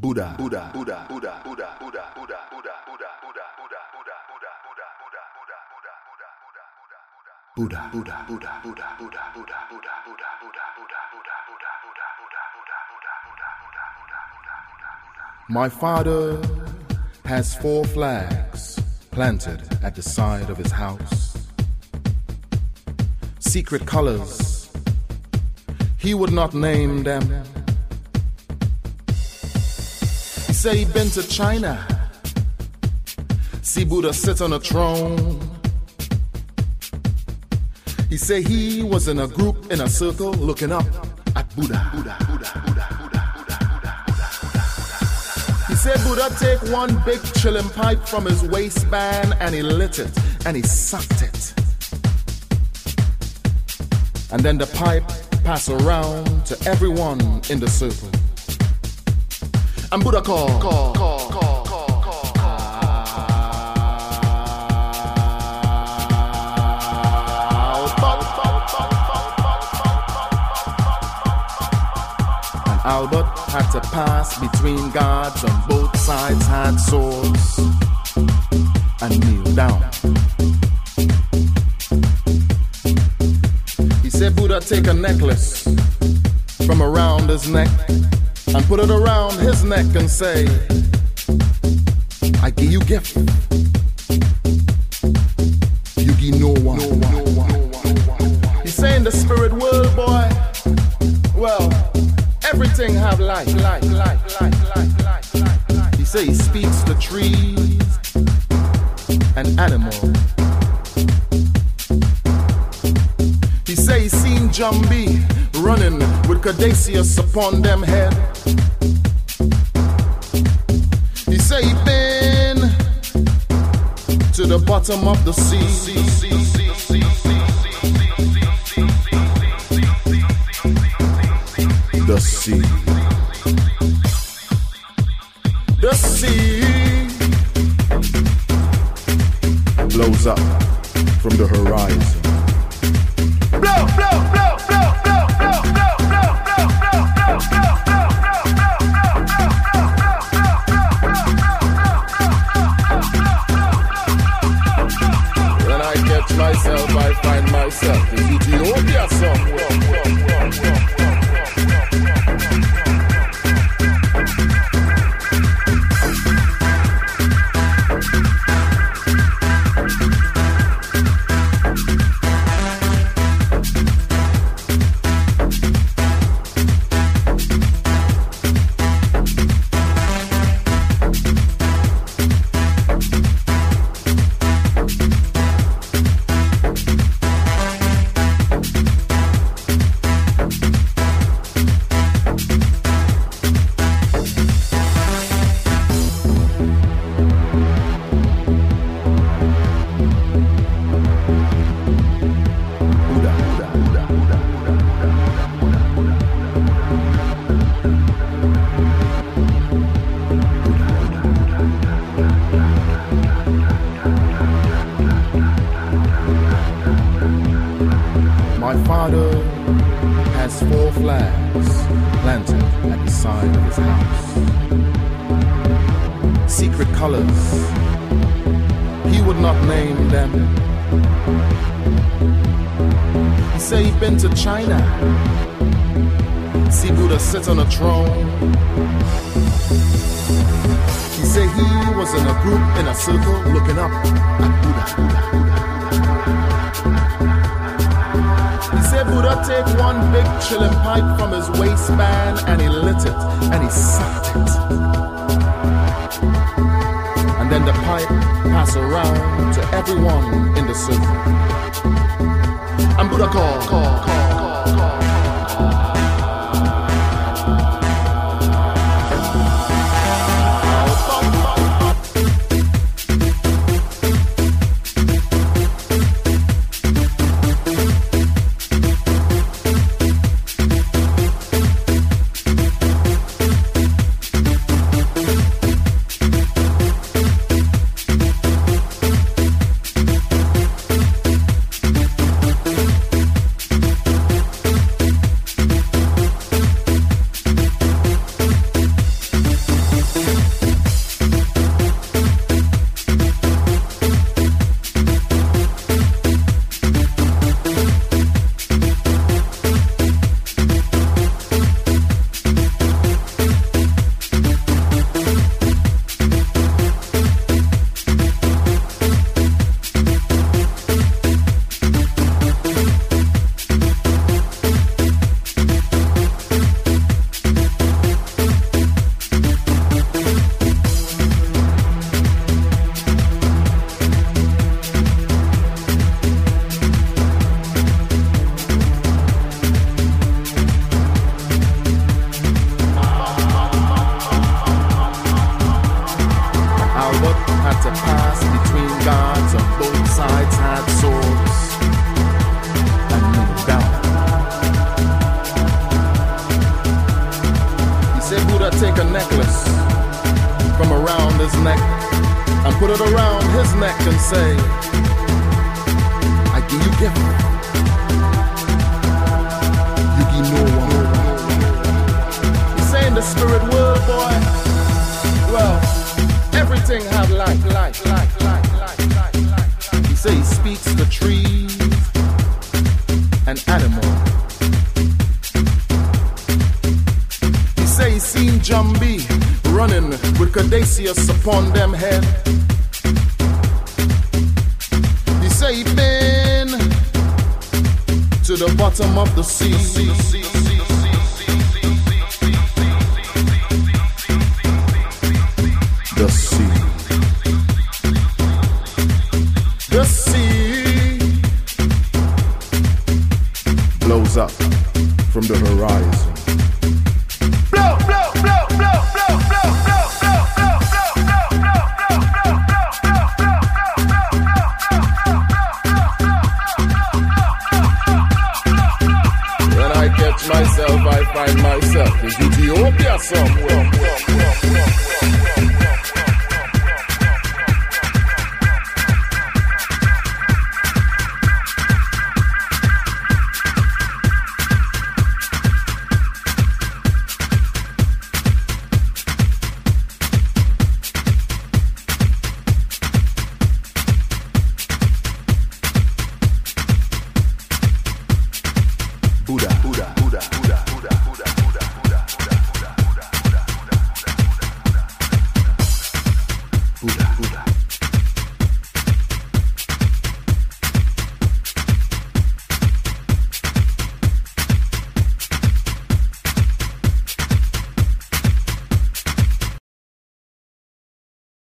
Buddha. Buddha. Buddha. Buddha. Buddha. Buddha. Buddha. Buddha. Buddha. Buddha, Buddha, Buddha, Buddha, Buddha, Buddha, Buddha, Buddha, Buddha, Buddha, Buddha, Buddha, Buddha, Buddha, Buddha, Buddha, Buddha, Buddha, Buddha. My father has four flags planted at the side of his house. Secret colors. He would not name them he say he been to China. See Buddha sit on a throne. He say he was in a group in a circle looking up at Buddha. Buddha. said Buddha take one big chillum pipe from his waistband and he lit it and he sucked it. And then the pipe pass around to everyone in the circle. And Buddha call, call, call, call. Albert had to pass between guards on both sides, had swords, and kneel down. He said, Buddha, take a necklace from around his neck and put it around his neck and say, I give you gift. You give no one. He's saying the spirit world, boy. Well, Everything have life, life, life, life, life, life, life, life. He say he speaks to trees and animals. He say he seen Jambi running with Caduceus upon them head. He say he been to the bottom of the sea. the sea. The sea blows up from the horizon. flags planted at the side of his house. Secret colors, he would not name them. He said he'd been to China. See Buddha sit on a throne. He said he was in a group in a circle looking up at Buddha. Buddha, Buddha. take one big chillum pipe from his waistband and he lit it and he sucked it. And then the pipe passed around to everyone in the circle. And Buddha call, call, call. what had to pass between gods on both sides had swords and moved down. He said, Buddha, take a necklace from around his neck and put it around his neck and say, I give you gift. You give no one. He's saying the spirit world, boy. Well, have life, life, life, life, life, life, life. He say he speaks the trees and animals. He say he seen Jambi running with Caduceus upon them head. He say he been to the bottom of the sea. The sea. The sea blows up from the horizon. Buda. Buda.